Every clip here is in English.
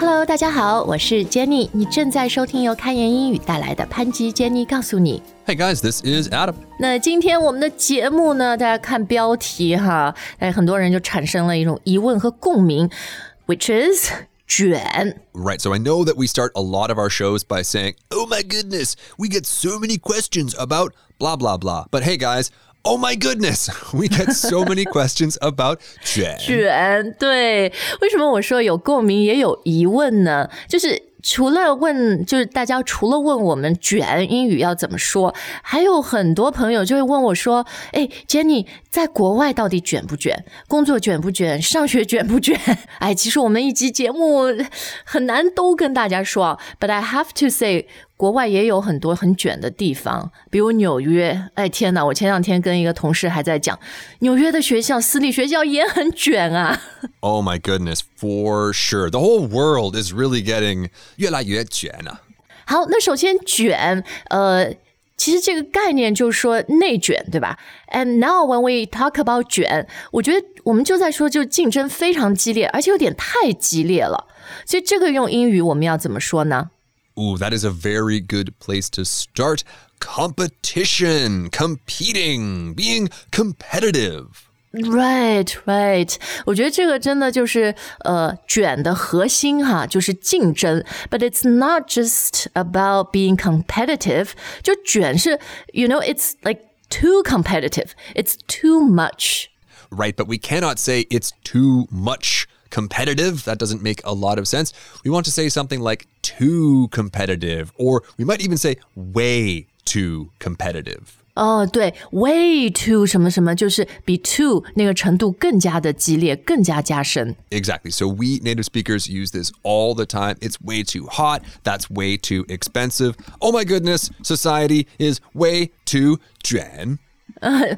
Hello，大家好，我是 Jenny，你正在收听由开言英语带来的潘吉 Jenny 告诉你。 Hey guys, this is Adam. 那今天我们的节目呢，大家看标题哈，哎，很多人就产生了一种疑问和共鸣，which is 卷。 Right, so I know that we start a lot of our shows by saying, Oh my goodness, we get so many questions about blah blah blah. But hey guys, oh my goodness, we get so many questions about 卷。卷，对，为什么我说有共鸣也有疑问呢？就是除了问，就是大家除了问我们卷英语要怎么说，还有很多朋友就会问我说：“哎，Jenny，在国外到底卷不卷？工作卷不卷？上学卷不卷？”哎，其实我们一集节目很难都跟大家说啊，But I have to say。 国外也有很多很卷的地方，比如纽约。哎，天哪！我前两天跟一个同事还在讲，纽约的学校，私立学校也很卷啊。Oh my goodness, for sure. The whole world is really getting 越来越卷啊。好，那首先卷，呃，其实这个概念就是说内卷，对吧？And now when we talk about 卷，我觉得我们就在说，就竞争非常激烈，而且有点太激烈了。所以这个用英语我们要怎么说呢？Ooh, that is a very good place to start. Competition, competing, being competitive. Right, right，我觉得这个真的就是呃卷的核心哈，就是竞争。But it's not just about being competitive，就卷是，you know, it's like too competitive. It's too much. Right, but we cannot say it's too much competitive. That doesn't make a lot of sense. We want to say something like too competitive, or we might even say way too competitive. 哦，对，way too 什么什么，就是比 too 那个程度更加的激烈，更加加深。 Exactly. So we native speakers use this all the time. It's way too hot. That's way too expensive. Oh my goodness, society is way too 卷.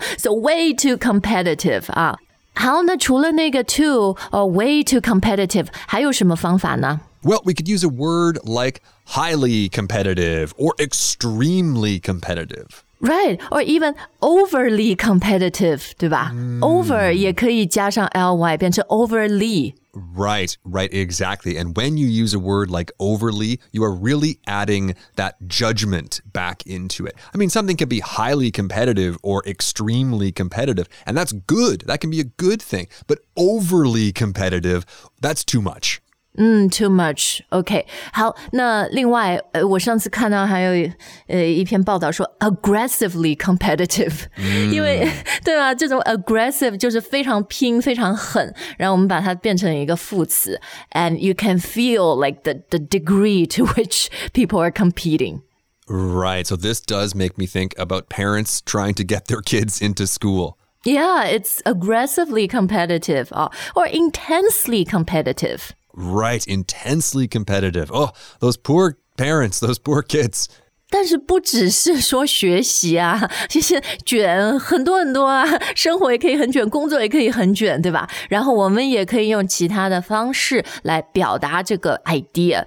So way too competitive 啊。 好，那除了那个 too 哦 way too competitive，还有什么方法呢？ Well, we could use a word like highly competitive or extremely competitive. Right, or even overly competitive，对吧、o v e r 也可以加上 ly 变成 overly。 Right, right, exactly. And when you use a word like overly, you are really adding that judgment back into it. I mean, something can be highly competitive or extremely competitive, and that's good. That can be a good thing. But overly competitive, that's too much. 嗯，too much。OK，好，那另外，呃，我上次看到还有呃一篇报道说 aggressively competitive，、因为对吧？这种 aggressive 就是非常拼、非常狠，然后我们把它变成一个副词，and you can feel like the the degree to which people are competing。 Right. So this does make me think about parents trying to get their kids into school. Yeah, it's aggressively competitive 啊、or intensely competitive。 Right, intensely competitive. Oh, those poor parents, those poor kids. 但是不只是说学习啊，其实卷很多很多啊，生活也可以很卷，工作也可以很卷，对吧？然后我们也可以用其他的方式来表达这个 idea。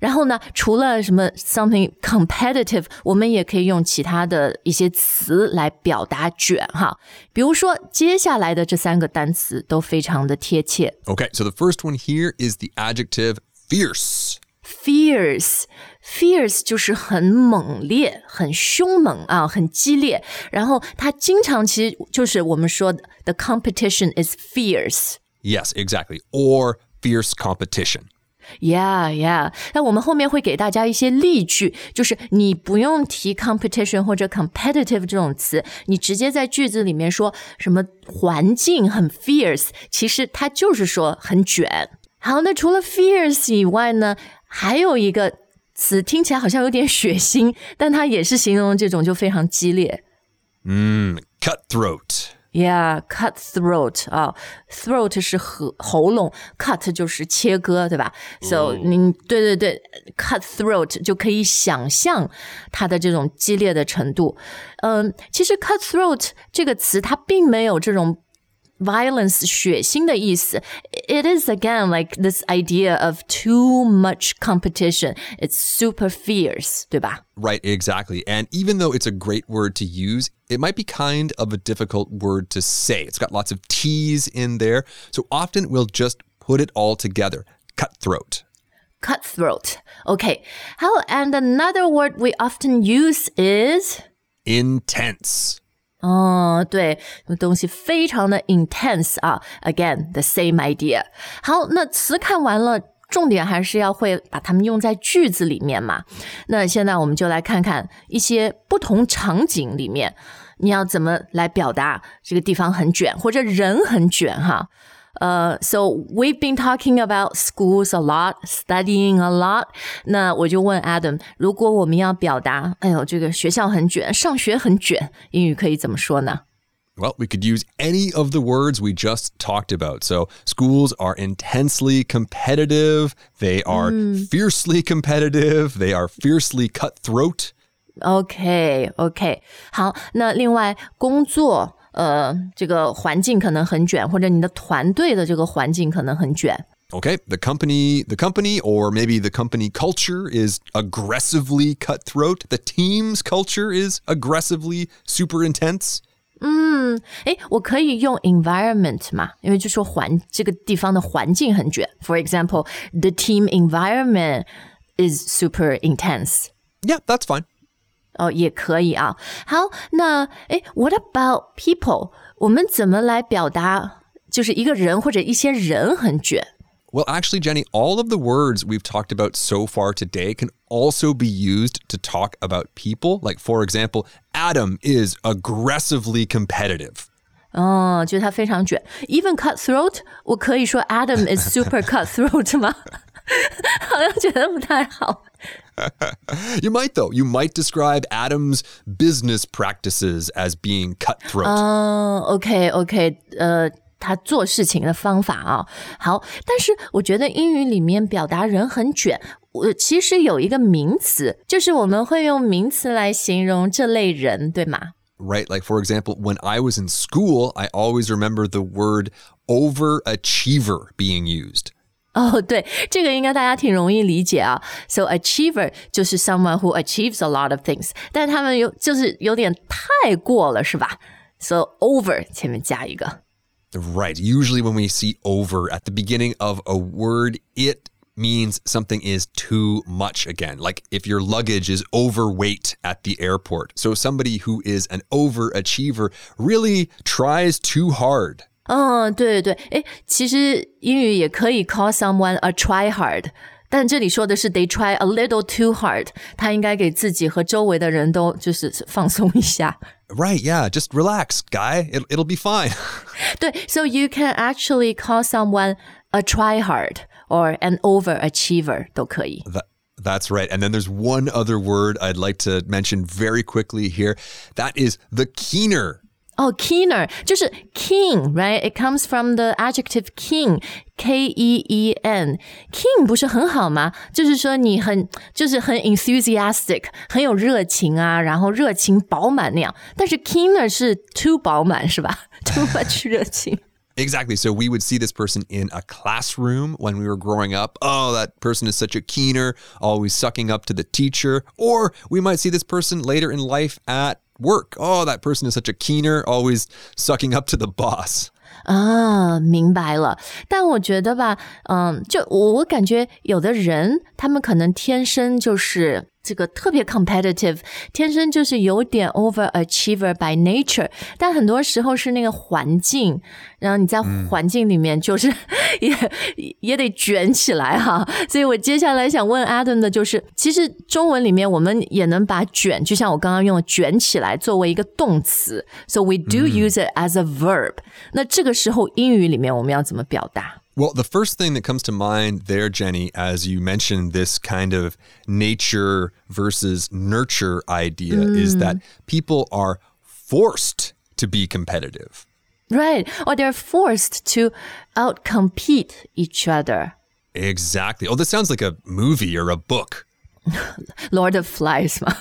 然后呢，除了什么 something competitive，我们也可以用其他的一些词来表达卷哈。比如说接下来的这三个单词都非常的贴切。Okay, so the first one here is the adjective fierce. fierce。fierce 就是很猛烈、很凶猛啊，很激烈。然后它经常其实就是我们说的 the competition is fierce。 Yes, exactly. Or fierce competition. Yeah, yeah。那我们后面会给大家一些例句，就是你不用提 competition 或者 competitive 这种词，你直接在句子里面说什么环境很 fierce，其实它就是说很卷。好，那除了 fierce 以外呢， 还有一个词听起来好像有点血腥，但它也是形容这种就非常激烈。嗯 Cutthroat. Yeah, cut throat 啊、throat 是喉喉咙，cut 就是切割，对吧？So 你对对对，cut throat 就可以想象它的这种激烈的程度。嗯，其实 cut throat 这个词它并没有这种 violence 血腥的意思。It is again like this idea of too much competition. It's super fierce，对吧？Right, exactly. And even though it's a great word to use, it might be kind of a difficult word to say. It's got lots of T's in there. So often we'll just put it all together. Cutthroat. cutthroat. Okay. How and another word we often use is Intense. 哦，对，东西非常的 intense 啊。Again, the same idea. 好，那词看完了，重点还是要会把它们用在句子里面嘛。那现在我们就来看看一些不同场景里面，你要怎么来表达这个地方很卷，或者人很卷哈。呃、uh,，so we've been talking about schools a lot, studying a lot。那我就问 Adam，如果我们要表达，哎呦，这个学校很卷，上学很卷，英语可以怎么说呢？ Well, we could use any of the words we just talked about. So, schools are intensely competitive, they are fiercely competitive, they are fiercely cutthroat. OK OK，好，那另外工作， 呃，这个环境可能很卷，或者你的团队的这个环境可能很卷。 Okay, the company, the company or maybe the company culture is aggressively cutthroat. The team's culture is aggressively super intense. 诶，我可以用 environment 嘛？因为就说环这个地方的环境很卷。For example, the team environment is super intense. Yeah, that's fine. 哦，也可以啊。好，那诶 w h a t about people？我们怎么来表达，就是一个人或者一些人很卷？ Well, actually, Jenny, all of the words we've talked about so far today can also be used to talk about people. Like, for example, Adam is aggressively competitive. 哦，就是他非常卷。Even cutthroat，我可以说 Adam is super cutthroat 吗？好像觉得不太好。 You might, though. You might describe Adam's business practices as being cutthroat. 嗯，OK OK，呃，他做事情的方法啊，好。但是我觉得英语里面表达人很卷，我其实有一个名词，就是我们会用名词来形容这类人，对吗？ right? Like, for example, when I was in school, I always remember the word overachiever being used. 哦，对，这个应该大家挺容易理解啊。So achiever 就是 someone who achieves a lot of things，但他们有就是有点太过了，是吧？So over 前面加一个。 Right. Usually, when we see over at the beginning of a word, it means something is too much again. Like if your luggage is overweight at the airport. So, somebody who is an overachiever really tries too hard. 嗯，对对对，诶，其实英语也可以 call someone a try hard，但这里说的是 they try a little too hard，他应该给自己和周围的人都就是放松一下。 Right. Yeah. Just relax, guy. It, it'll be fine. 对，so you can actually call someone a try hard or an overachiever 都可以。 That, that's right. And then there's one other word I'd like to mention very quickly here. That is the keener. Oh, keener, 就是 keen, right? It comes from the adjective keen, K-E-E-N. E N。keen 不是很好吗？就是说你很就是很 enthusiastic，很有热情啊，然后热情饱满那样。但是 keener 是 too 饱满是吧？too much 热情。Exactly. So we would see this person in a classroom when we were growing up. Oh, that person is such a keener, always sucking up to the teacher. Or we might see this person later in life at work. Oh, that person is such a keener, always sucking up to the boss. 啊，明白了。但我觉得吧，嗯，就我我感觉有的人，他们可能天生就是 这个特别 competitive，天生就是有点 overachiever by nature。但很多时候是那个环境，然后你在环境里面就是、也也得卷起来哈。所以我接下来想问 Adam 的就是，其实中文里面我们也能把卷，就像我刚刚用的卷起来作为一个动词，so we do use it as a verb。那这个时候英语里面我们要怎么表达？Well, the first thing that comes to mind there, Jenny, as you mentioned this kind of nature versus nurture idea, is that mm. people are forced to be competitive. Right, or they're forced to outcompete each other. Exactly. Oh, this sounds like a movie or a book. Lord of Flies 嘛。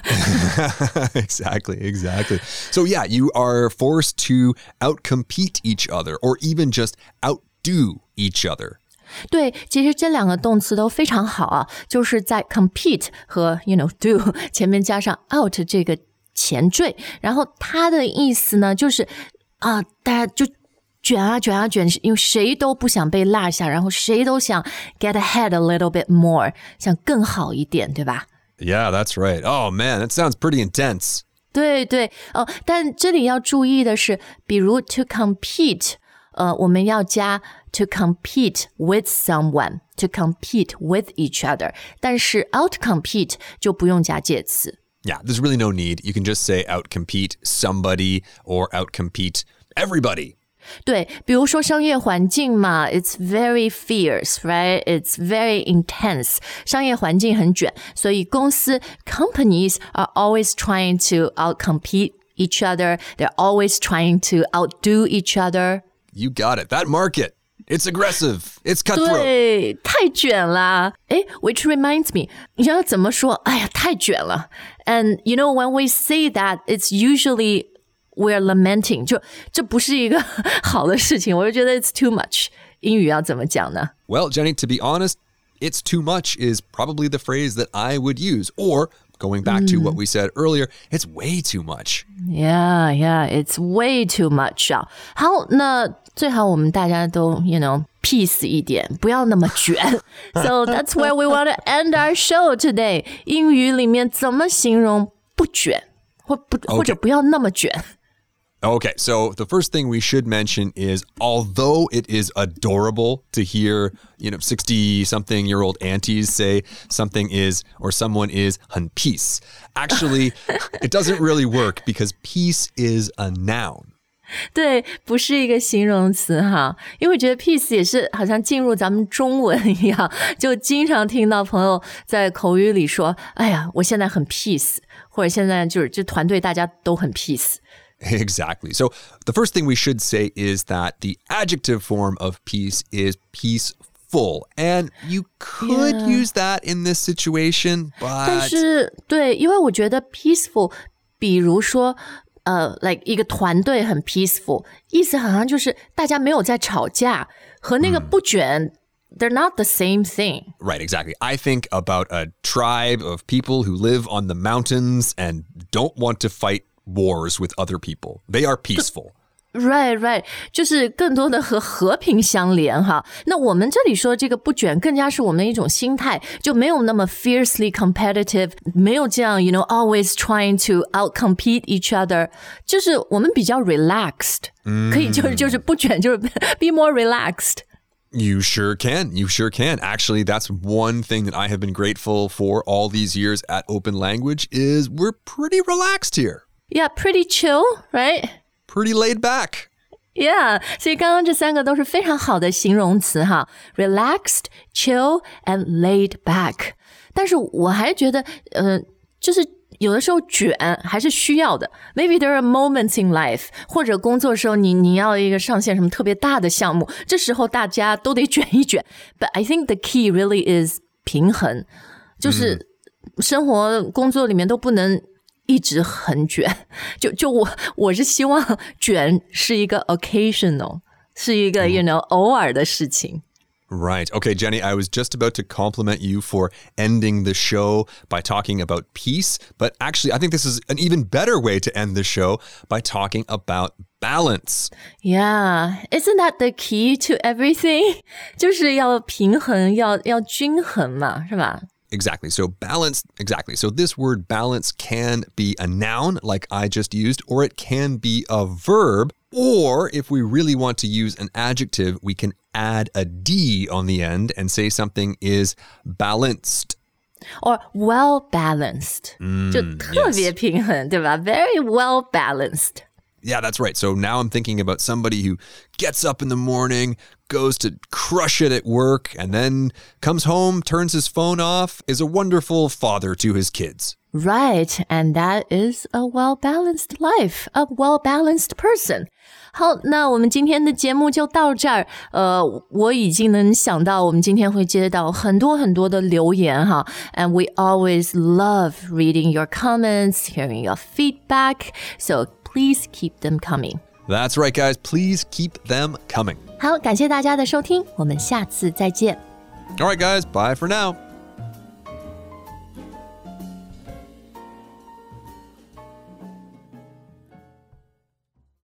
exactly, exactly. So, yeah, you are forced to outcompete each other or even just outdo each other. 对，其实这两个动词都非常好啊，就是在 compete 和 you know do 前面加上 out 这个前缀，然后它的意思呢就是啊，大家就 卷啊卷啊卷，因为谁都不想被落下，然后谁都想 get ahead a little bit more，想更好一点，对吧？ Yeah, that's right. Oh man, that sounds pretty intense. 对对哦，但这里要注意的是，比如 to compete，呃，我们要加 to compete with someone。To compete with each other，但是 outcompete 就不用加介词。 Yeah, there's really no need. You can just say outcompete somebody or outcompete everybody. 对，比如说商业环境嘛，it's very fierce，right？It's very intense。商业环境很卷，所以公司 companies are always trying to outcompete each other. They're always trying to outdo each other. You got it. That market. It's aggressive. It's cutthroat. 对，太卷啦！诶 which reminds me，你知道怎么说？哎呀，太卷了。And you know when we say that, it's usually we're lamenting，就这不是一个好的事情。我就觉得 it's too much。英语要怎么讲呢？ Well, Jenny, to be honest, it's too much is probably the phrase that I would use. Or going back to what we said earlier, it's way too much. Yeah, yeah, it's way too much 啊。好，那最好我们大家都，you know。peace 一点，不要那么卷。so that's where we want to end our show today。英语里面怎么形容不卷，或不或者不要那么卷？ Okay, so the first thing we should mention is although it is adorable to hear, you know, 60 something year old aunties say something is or someone is "hun peace, actually, it doesn't really work because peace is a noun. 对，不是一个形容词哈，因为我觉得 peace 也是好像进入咱们中文一样，就经常听到朋友在口语里说：“哎呀，我现在很 peace，或者现在就是这团队大家都很 peace。” Exactly. So the first thing we should say is that the adjective form of peace is peaceful. And you could Yeah. use that in this situation, 但 but 是对，因为我觉得 peaceful，比如说。呃、l i k e 一个团队很 peaceful，意思好像就是大家没有在吵架，和那个不卷、t h e y r e not the same thing。 Right, exactly. I think about a tribe of people who live on the mountains and don't want to fight wars with other people. They are peaceful. Right, right，就是更多的和和平相连哈。那我们这里说这个不卷，更加是我们的一种心态，就没有那么 fiercely competitive，没有这样，you know, always trying to outcompete each other，就是我们比较 relaxed，、可以就是就是不卷，就是 be more relaxed。 You sure can. You sure can. Actually, that's one thing that I have been grateful for all these years at Open Language is we're pretty relaxed here. Yeah, pretty chill, right? Pretty laid back. Yeah，所以刚刚这三个都是非常好的形容词哈，relaxed, chill and laid back。但是我还觉得，呃，就是有的时候卷还是需要的。Maybe there are moments in life，或者工作时候你你要一个上线什么特别大的项目，这时候大家都得卷一卷。But I think the key really is 平衡，就是生活工作里面都不能。 一直很卷，就就我我是希望卷是一个 occasional，是一个 you know 偶尔的事情。 Right. Okay, Jenny, I was just about to compliment you for ending the show by talking about peace, but actually, I think this is an even better way to end the show by talking about balance. Yeah, isn't that the key to everything？就是要平衡，要要均衡嘛，是吧？ Exactly. So balance, exactly. So this word balance can be a noun like I just used, or it can be a verb, or if we really want to use an adjective, we can add a D on the end and say something is balanced. Or well balanced. Mm, yes. Very well balanced. Yeah, that's right. So now I'm thinking about somebody who gets up in the morning, goes to crush it at work, and then comes home, turns his phone off, is a wonderful father to his kids. Right, and that is a well balanced life, a well balanced person. 好，那我们今天的节目就到这儿。呃，我已经能想到，我们今天会接到很多很多的留言哈。And we always love reading your comments, hearing your feedback. So please keep them coming. That's right, guys. Please keep them coming. 好，感谢大家的收听，我们下次再见。 All right, guys. Bye for now.